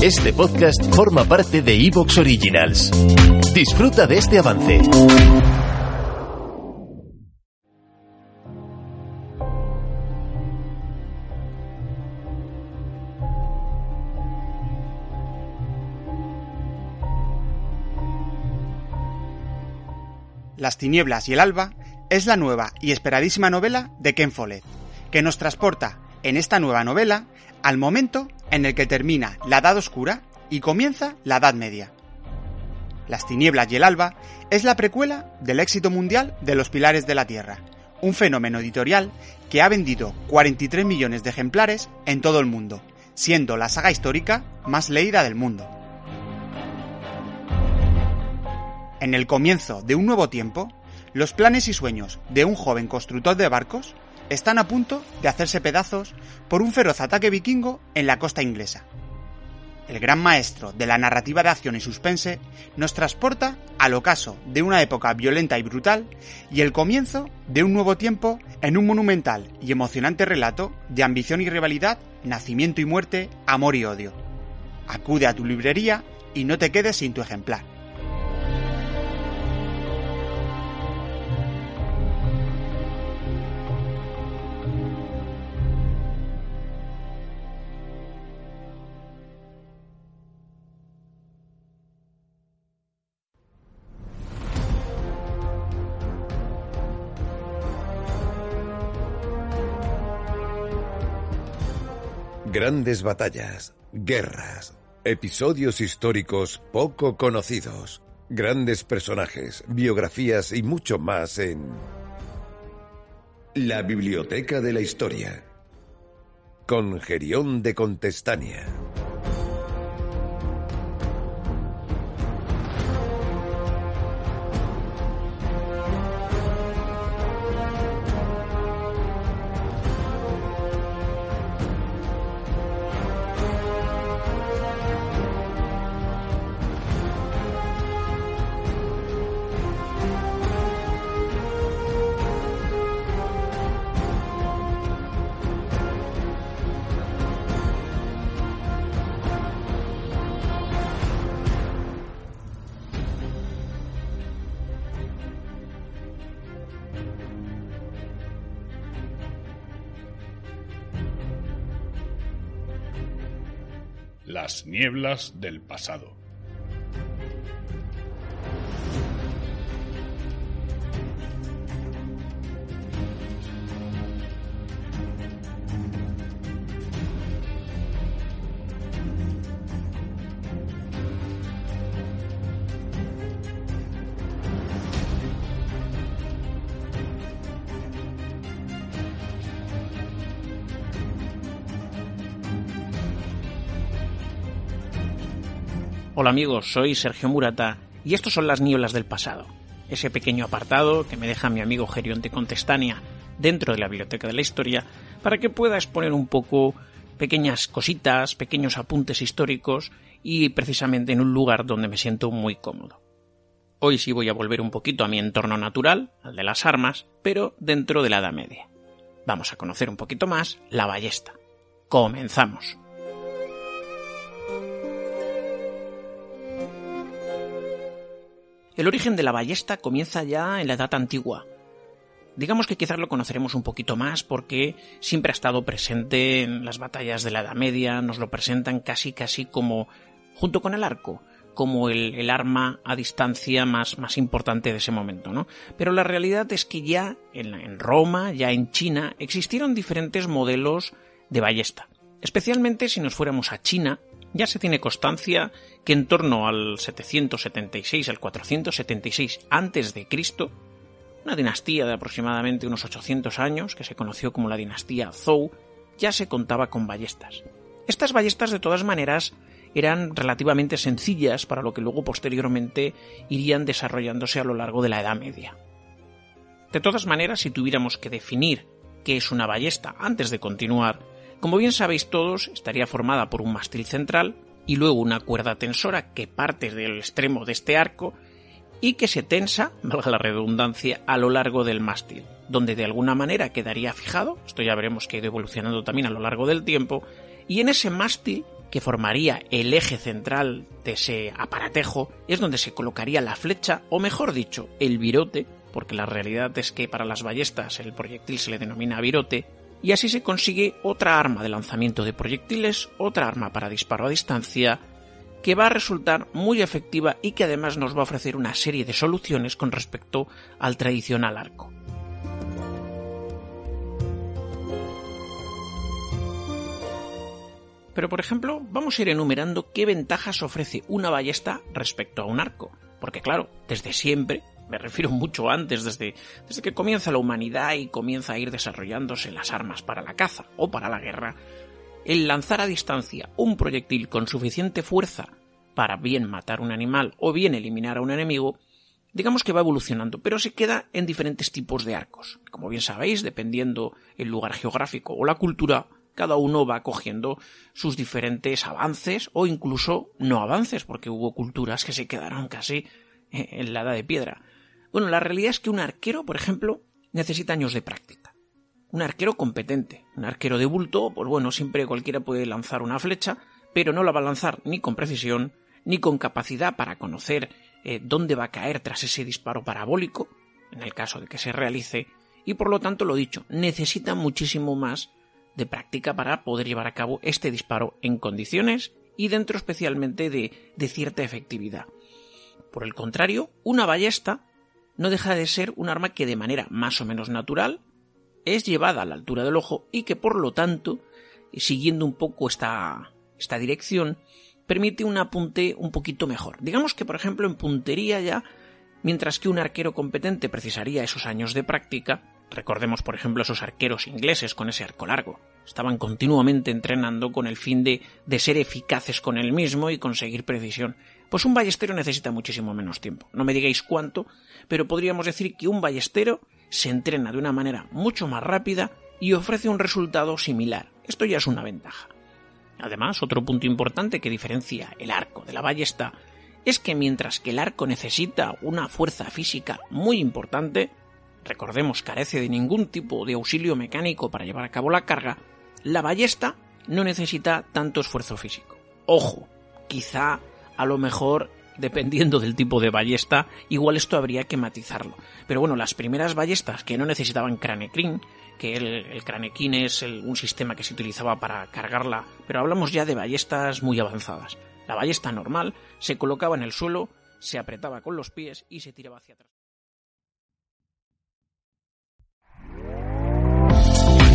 Este podcast forma parte de Evox Originals. Disfruta de este avance. Las tinieblas y el alba es la nueva y esperadísima novela de Ken Follett, que nos transporta en esta nueva novela al momento en el que termina la Edad Oscura y comienza la Edad Media. Las tinieblas y el alba es la precuela del éxito mundial de Los Pilares de la Tierra, un fenómeno editorial que ha vendido 43 millones de ejemplares en todo el mundo, siendo la saga histórica más leída del mundo. En el comienzo de un nuevo tiempo, los planes y sueños de un joven constructor de barcos están a punto de hacerse pedazos por un feroz ataque vikingo en la costa inglesa. El gran maestro de la narrativa de acción y suspense nos transporta al ocaso de una época violenta y brutal y el comienzo de un nuevo tiempo en un monumental y emocionante relato de ambición y rivalidad, nacimiento y muerte, amor y odio. Acude a tu librería y no te quedes sin tu ejemplar. Grandes batallas, guerras, episodios históricos poco conocidos, grandes personajes, biografías y mucho más en La Biblioteca de la Historia con Gerión de Contestania. Las nieblas del pasado. Hola amigos, soy Sergio Murata y estos son las nieblas del pasado, ese pequeño apartado que me deja mi amigo Gerionte Contestania dentro de la Biblioteca de la Historia para que pueda exponer un poco pequeñas cositas, pequeños apuntes históricos y precisamente en un lugar donde me siento muy cómodo. Hoy sí voy a volver un poquito a mi entorno natural, al de las armas, pero dentro de la Edad Media. Vamos a conocer un poquito más la ballesta. Comenzamos. El origen de la ballesta comienza ya en la Edad Antigua. Digamos que quizás lo conoceremos un poquito más porque siempre ha estado presente en las batallas de la Edad Media, nos lo presentan casi casi como, junto con el arco, como el, arma a distancia más, más, importante de ese momento, ¿no? Pero la realidad es que ya en Roma, ya en China, existieron diferentes modelos de ballesta. Especialmente si nos fuéramos a China, ya se tiene constancia que en torno al 776 al 476 antes de Cristo, una dinastía de aproximadamente unos 800 años, que se conoció como la dinastía Zhou, ya se contaba con ballestas. Estas ballestas, de todas maneras, eran relativamente sencillas para lo que luego posteriormente irían desarrollándose a lo largo de la Edad Media. De todas maneras, si tuviéramos que definir qué es una ballesta antes de continuar, como bien sabéis todos, estaría formada por un mástil central y luego una cuerda tensora que parte del extremo de este arco y que se tensa, valga la redundancia, a lo largo del mástil, donde de alguna manera quedaría fijado, esto ya veremos que ha ido evolucionando también a lo largo del tiempo, y en ese mástil que formaría el eje central de ese aparatejo, es donde se colocaría la flecha, o mejor dicho, el virote, porque la realidad es que para las ballestas el proyectil se le denomina virote, y así se consigue otra arma de lanzamiento de proyectiles, otra arma para disparo a distancia, que va a resultar muy efectiva y que además nos va a ofrecer una serie de soluciones con respecto al tradicional arco. Pero por ejemplo, vamos a ir enumerando qué ventajas ofrece una ballesta respecto a un arco. Porque claro, desde siempre, me refiero mucho antes, desde, desde que comienza la humanidad y comienza a ir desarrollándose las armas para la caza o para la guerra, el lanzar a distancia un proyectil con suficiente fuerza para bien matar un animal o bien eliminar a un enemigo, digamos que va evolucionando, pero se queda en diferentes tipos de arcos. Como bien sabéis, dependiendo el lugar geográfico o la cultura, cada uno va cogiendo sus diferentes avances o incluso no avances, porque hubo culturas que se quedaron casi en la edad de piedra. Bueno, la realidad es que un arquero, por ejemplo, necesita años de práctica. Un arquero competente, un arquero de bulto, pues bueno, siempre cualquiera puede lanzar una flecha, pero no la va a lanzar ni con precisión, ni con capacidad para conocer eh, dónde va a caer tras ese disparo parabólico, en el caso de que se realice, y por lo tanto, lo dicho, necesita muchísimo más de práctica para poder llevar a cabo este disparo en condiciones y dentro especialmente de, de cierta efectividad. Por el contrario, una ballesta no deja de ser un arma que de manera más o menos natural es llevada a la altura del ojo y que por lo tanto, siguiendo un poco esta, esta dirección, permite un apunte un poquito mejor. Digamos que, por ejemplo, en puntería ya, mientras que un arquero competente precisaría esos años de práctica, recordemos, por ejemplo, esos arqueros ingleses con ese arco largo, estaban continuamente entrenando con el fin de, de ser eficaces con el mismo y conseguir precisión. Pues un ballestero necesita muchísimo menos tiempo. No me digáis cuánto, pero podríamos decir que un ballestero se entrena de una manera mucho más rápida y ofrece un resultado similar. Esto ya es una ventaja. Además, otro punto importante que diferencia el arco de la ballesta es que mientras que el arco necesita una fuerza física muy importante, recordemos carece de ningún tipo de auxilio mecánico para llevar a cabo la carga, la ballesta no necesita tanto esfuerzo físico. Ojo, quizá a lo mejor dependiendo del tipo de ballesta, igual esto habría que matizarlo. Pero bueno, las primeras ballestas que no necesitaban cranecrin, que el, el es un sistema que se utilizaba para cargarla, pero hablamos ya de ballestas muy avanzadas. La ballesta normal se colocaba en el suelo, se apretaba con los pies y se tiraba hacia atrás.